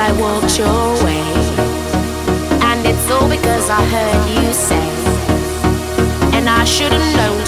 I walked your way. And it's all because I heard you say. And I should have known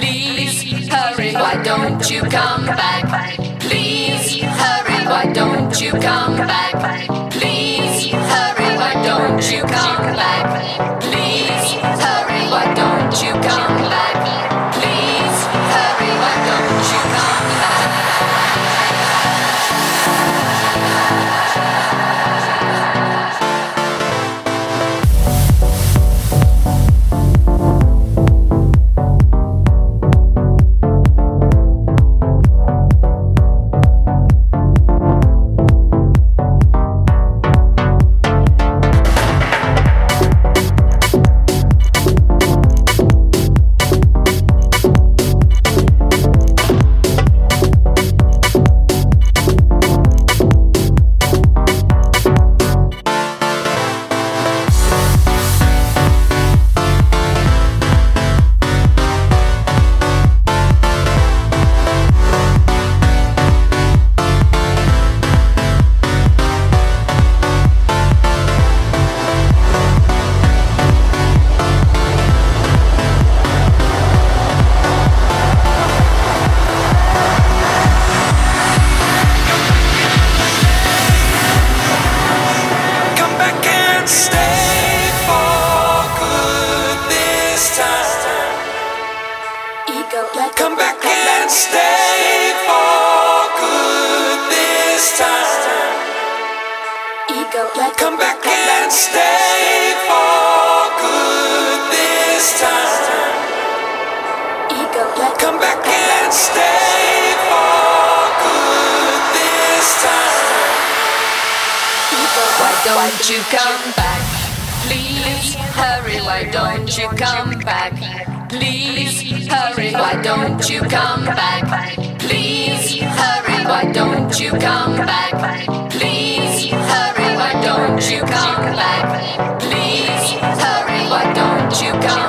Please hurry, why don't you come back? Please hurry, why don't you come back? Please hurry, why don't you come back? Please hurry, why don't you come back? Come back and stay for good this time. Come back and stay for good this time. Why don't you come back? Please hurry, why don't you come back? Please hurry, why don't you come back? Please hurry, why don't you come back? Please. You come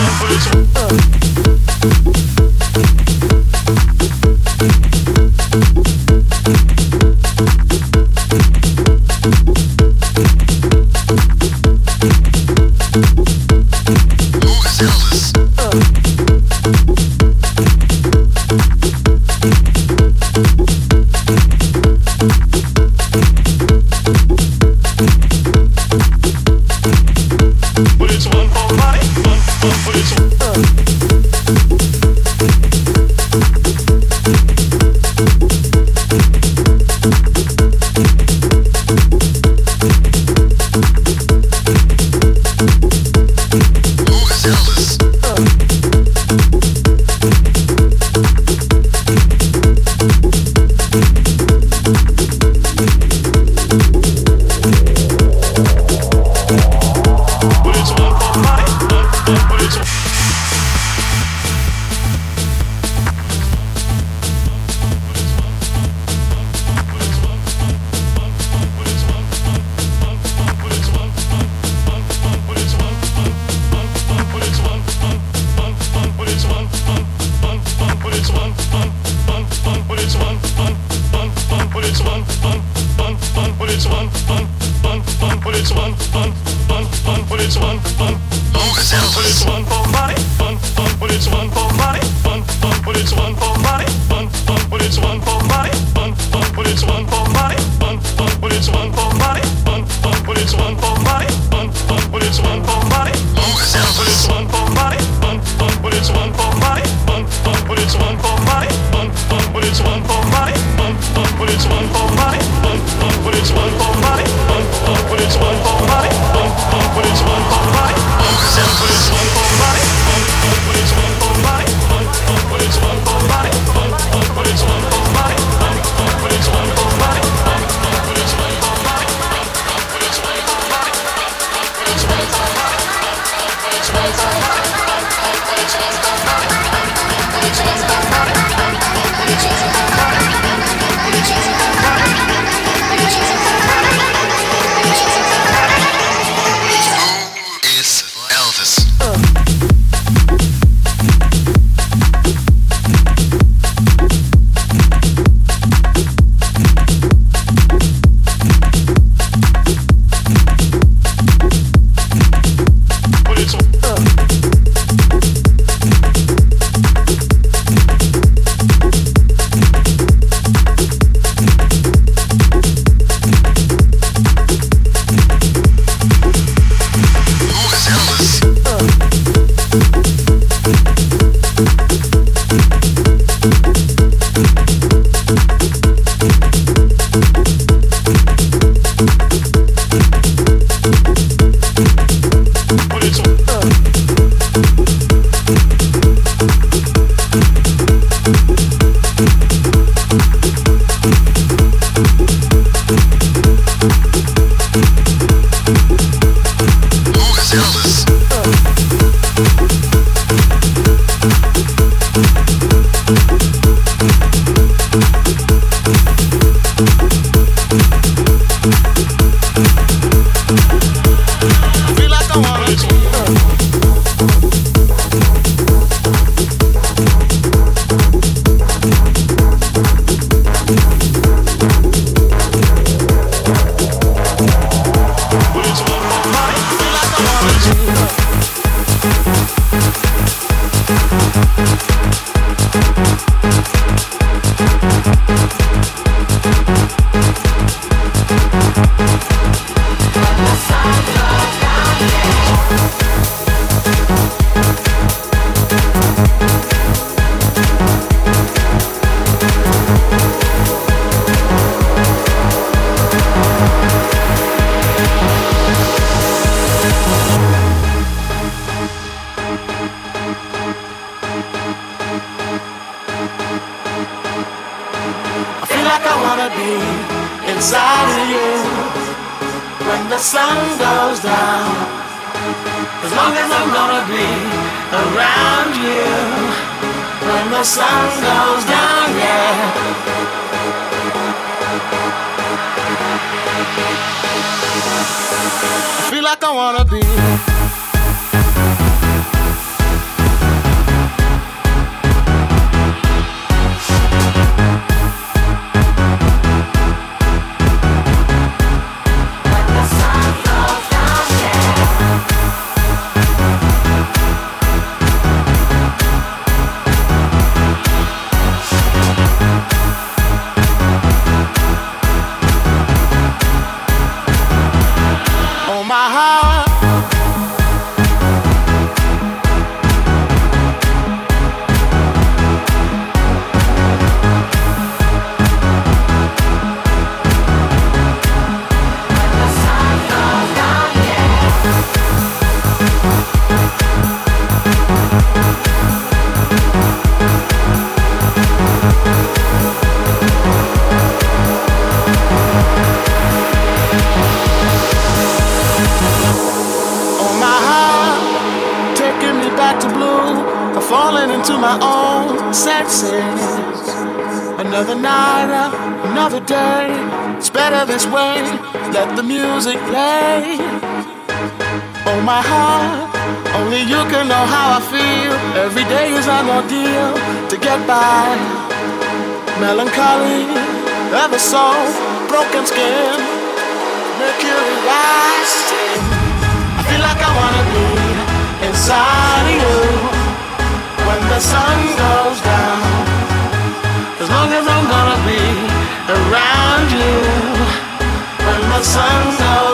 Up. By. Melancholy, ever so broken skin, mercury rising. I feel like I wanna be inside of you when the sun goes down. As long as I'm gonna be around you when the sun goes